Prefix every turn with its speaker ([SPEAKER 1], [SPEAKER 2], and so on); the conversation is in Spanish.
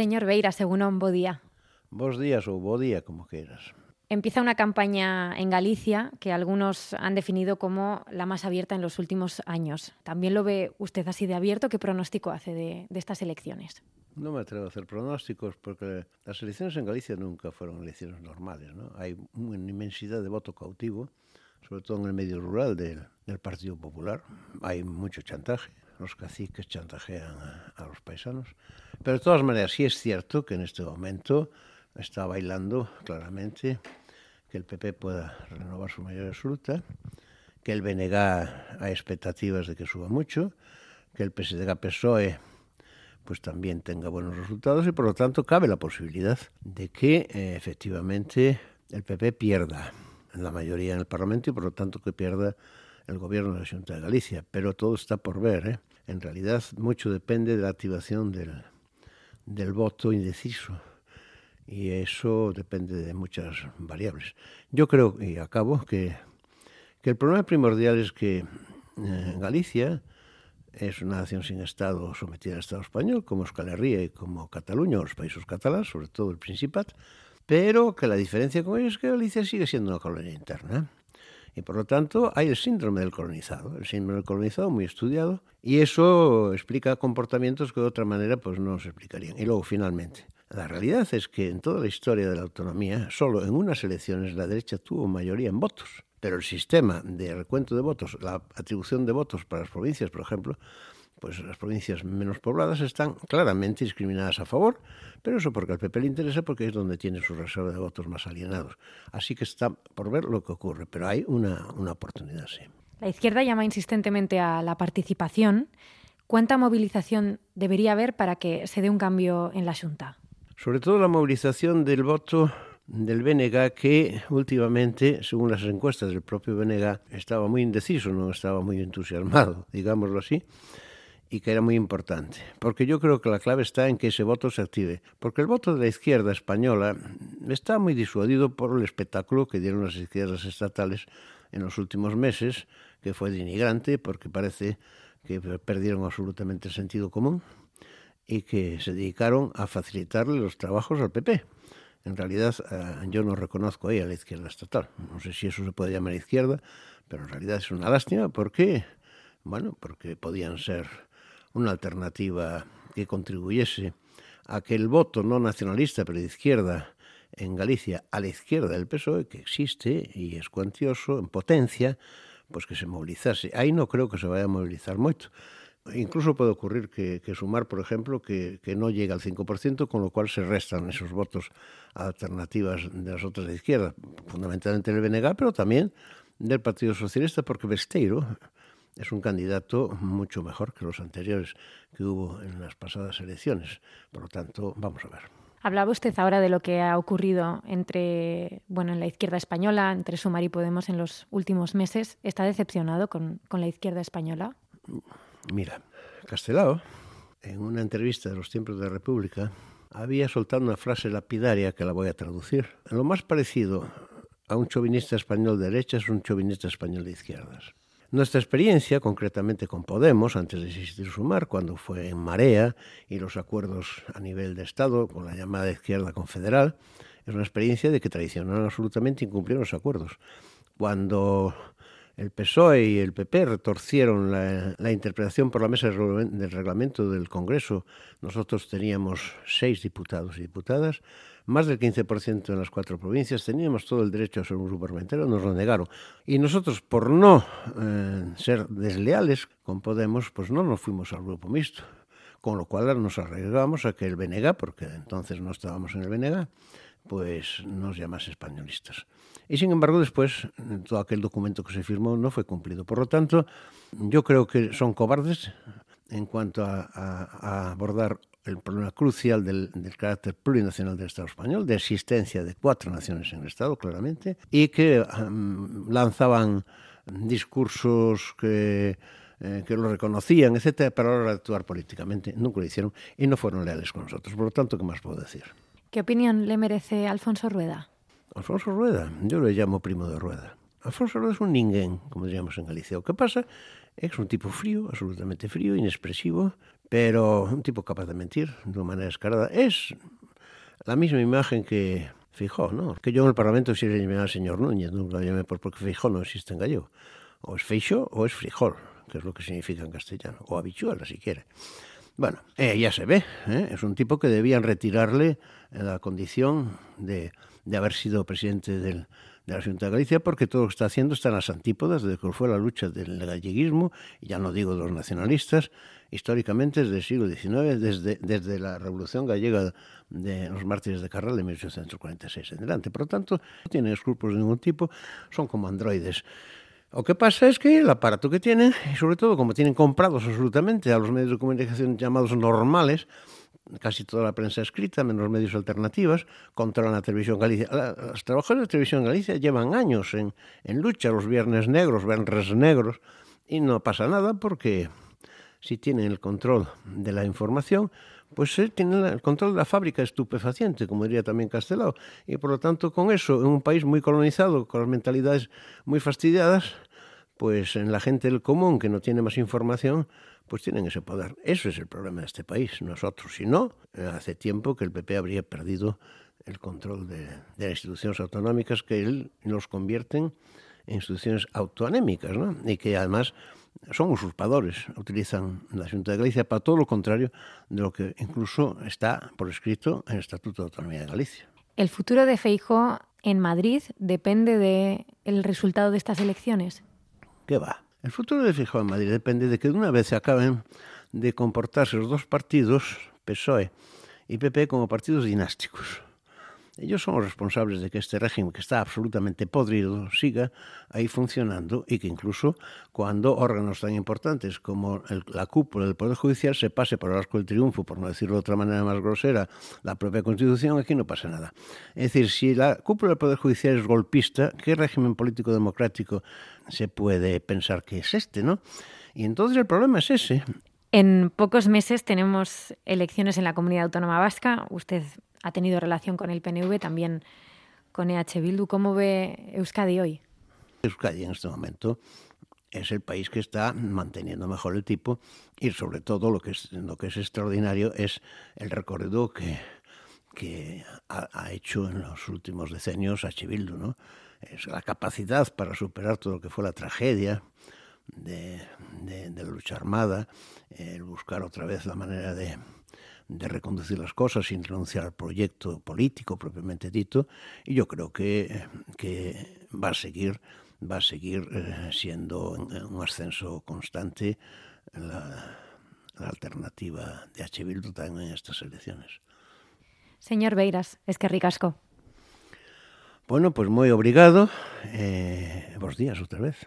[SPEAKER 1] Señor Beira, según un bo día.
[SPEAKER 2] Bos días o bo día, como quieras.
[SPEAKER 1] Empieza una campaña en Galicia que algunos han definido como la más abierta en los últimos años. ¿También lo ve usted así de abierto? ¿Qué pronóstico hace de, de estas elecciones?
[SPEAKER 2] No me atrevo a hacer pronósticos porque las elecciones en Galicia nunca fueron elecciones normales. ¿no? Hay una inmensidad de voto cautivo, sobre todo en el medio rural del, del Partido Popular. Hay mucho chantaje, los caciques chantajean a, los paisanos. Pero de todas maneras, sí es cierto que en este momento está bailando claramente que el PP pueda renovar su mayoría absoluta, que el BNG hay expectativas de que suba mucho, que el PSDG-PSOE pues también tenga buenos resultados y por lo tanto cabe la posibilidad de que eh, efectivamente el PP pierda la mayoría en el Parlamento y por lo tanto que pierda el gobierno de la Junta de Galicia. Pero todo está por ver. ¿eh? En realidad mucho depende de la activación del, del voto indeciso y eso depende de muchas variables. Yo creo, y acabo, que, que el problema primordial es que eh, Galicia es una nación sin Estado sometida al Estado español, como Euskal Herria y como Cataluña, o los países catalanes, sobre todo el Principat, pero que la diferencia con ellos es que Galicia sigue siendo una colonia interna. Y por lo tanto hay el síndrome del colonizado, el síndrome del colonizado muy estudiado, y eso explica comportamientos que de otra manera pues no se explicarían. Y luego, finalmente, la realidad es que en toda la historia de la autonomía, solo en unas elecciones la derecha tuvo mayoría en votos. Pero el sistema de recuento de votos, la atribución de votos para las provincias, por ejemplo, pues las provincias menos pobladas están claramente discriminadas a favor, pero eso porque al PP le interesa porque es donde tiene su reserva de votos más alienados. Así que está por ver lo que ocurre, pero hay una, una oportunidad, sí.
[SPEAKER 1] La izquierda llama insistentemente a la participación. ¿Cuánta movilización debería haber para que se dé un cambio en la Junta?
[SPEAKER 2] Sobre todo la movilización del voto del BNG que últimamente, según las encuestas del propio BNG, estaba muy indeciso, no estaba muy entusiasmado, digámoslo así, y que era muy importante. Porque yo creo que la clave está en que ese voto se active. Porque el voto de la izquierda española está muy disuadido por el espectáculo que dieron las izquierdas estatales en los últimos meses, que fue denigrante porque parece que perdieron absolutamente el sentido común y que se dedicaron a facilitarle los trabajos al PP. En realidad uh, yo no reconozco ahí a la izquierda estatal. No sé si eso se puede llamar izquierda, pero en realidad es una lástima porque, bueno, porque podían ser una alternativa que contribuyese a que el voto no nacionalista, pero de izquierda en Galicia, a la izquierda del PSOE, que existe y es cuantioso, en potencia, pues que se movilizase. Aí no creo que se vaya a movilizar moito. Incluso puede ocurrir que, sumar, por ejemplo, que, que, no llega al 5%, con lo cual se restan esos votos alternativas de las otras de izquierda, fundamentalmente del BNG, pero también del Partido Socialista, porque Besteiro es un candidato mucho mejor que los anteriores que hubo en las pasadas elecciones. Por lo tanto, vamos a ver.
[SPEAKER 1] Hablaba usted ahora de lo que ha ocurrido entre, bueno, en la izquierda española, entre Sumar y Podemos en los últimos meses. ¿Está decepcionado con, con la izquierda española?
[SPEAKER 2] Mira, Castelao, en una entrevista de los tiempos de la República, había soltado una frase lapidaria que la voy a traducir. Lo más parecido a un chauvinista español de derecha es un chauvinista español de izquierdas. Nuestra experiencia, concretamente con Podemos, antes de existir Sumar, cuando fue en Marea y los acuerdos a nivel de Estado con la llamada izquierda confederal, es una experiencia de que traicionaron absolutamente incumplieron los acuerdos. Cuando el PSOE y el PP retorcieron la, interpretación por la mesa del reglamento del Congreso. Nosotros teníamos seis diputados y diputadas, más del 15% en las cuatro provincias, teníamos todo el derecho a ser un grupo parlamentario, nos lo negaron. Y nosotros, por no eh, ser desleales con Podemos, pues no nos fuimos al grupo mixto. Con lo cual nos arriesgamos a que el BNG, porque entonces no estábamos en el BNG, pues nos llamase españolistas. Y sin embargo, después, todo aquel documento que se firmó no fue cumplido. Por lo tanto, yo creo que son cobardes en cuanto a, abordar el problema crucial del, carácter plurinacional del Estado español, de existencia de cuatro naciones en el Estado, claramente, y que um, lanzaban discursos que, eh, que lo reconocían, etcétera, para la hora de actuar políticamente. Nunca lo hicieron y no fueron leales con nosotros. Por lo tanto, ¿qué más puedo decir?
[SPEAKER 1] ¿Qué opinión le merece Alfonso Rueda?
[SPEAKER 2] Alfonso Rueda, yo le llamo primo de Rueda. Alfonso Rueda es un ninguén, como diríamos en Galicia. O pasa es un tipo frío, absolutamente frío, inexpresivo, pero un tipo capaz de mentir de una manera descarada. Es la misma imagen que Fijó, ¿no? Que yo en el Parlamento sí le llamé al señor Núñez, nunca lo llamé porque Fijó no existe en gallego. O es feixo o es frijol, que es lo que significa en castellano, o habichuela si quiere. Bueno, eh, ya se ve, ¿eh? es un tipo que debían retirarle la condición de, de haber sido presidente del, de la Junta de Galicia porque todo lo que está haciendo está en las antípodas de que fue la lucha del galleguismo, y ya no digo de los nacionalistas, históricamente desde el siglo XIX, desde, desde la Revolución Gallega de los mártires de Carral de 1846 en adelante. Por lo tanto, no tienen escrúpulos de ningún tipo, son como androides. Lo que pasa es que el aparato que tienen, y sobre todo como tienen comprados absolutamente a los medios de comunicación llamados normales, casi toda la prensa escrita, menos medios alternativas, controlan la televisión Galicia. Los trabajadores de televisión Galicia llevan años en, en lucha, los viernes negros, viernes negros, y no pasa nada porque si tienen el control de la información, pues eh, tienen el control de la fábrica estupefaciente, como diría también Castelao. Y por lo tanto, con eso, en un país muy colonizado, con las mentalidades muy fastidiadas, pues en la gente del común que no tiene más información, pues tienen ese poder. Eso es el problema de este país. Nosotros, si no, eh, hace tiempo que el PP habría perdido el control de, las instituciones autonómicas que él nos convierten en instituciones autoanémicas, ¿no? Y que además son usurpadores, utilizan la Junta de Galicia para todo lo contrario de lo que incluso está por escrito en el Estatuto de Autonomía de Galicia.
[SPEAKER 1] ¿El futuro de Feijo en Madrid depende del el resultado de estas elecciones?
[SPEAKER 2] ¿Qué va? El futuro de Feijo en Madrid depende de que de una vez se acaben de comportarse los dos partidos, PSOE y PP, como partidos dinásticos. Ellos son los responsables de que este régimen, que está absolutamente podrido, siga ahí funcionando y que incluso cuando órganos tan importantes como la cúpula del Poder Judicial se pase por el arco del triunfo, por no decirlo de otra manera más grosera, la propia Constitución, aquí no pasa nada. Es decir, si la cúpula del Poder Judicial es golpista, ¿qué régimen político democrático se puede pensar que es este, no? Y entonces el problema es ese.
[SPEAKER 1] En pocos meses tenemos elecciones en la comunidad autónoma vasca. Usted ha tenido relación con el PNV, también con EH Bildu. ¿Cómo ve Euskadi hoy?
[SPEAKER 2] Euskadi en este momento es el país que está manteniendo mejor el tipo y sobre todo lo que es, lo que es extraordinario es el recorrido que, que ha, ha hecho en los últimos decenios H. Bildu, ¿no? Es la capacidad para superar todo lo que fue la tragedia de, de, de la lucha armada, el buscar otra vez la manera de, de reconducir las cosas sin renunciar al proyecto político propiamente dito, y yo creo que, que va a seguir, va a seguir eh, siendo un ascenso constante la, la alternativa de H. Bildu también en estas elecciones.
[SPEAKER 1] Señor Beiras, es que ricasco.
[SPEAKER 2] Bueno, pues moi obrigado. Eh, bos días outra vez.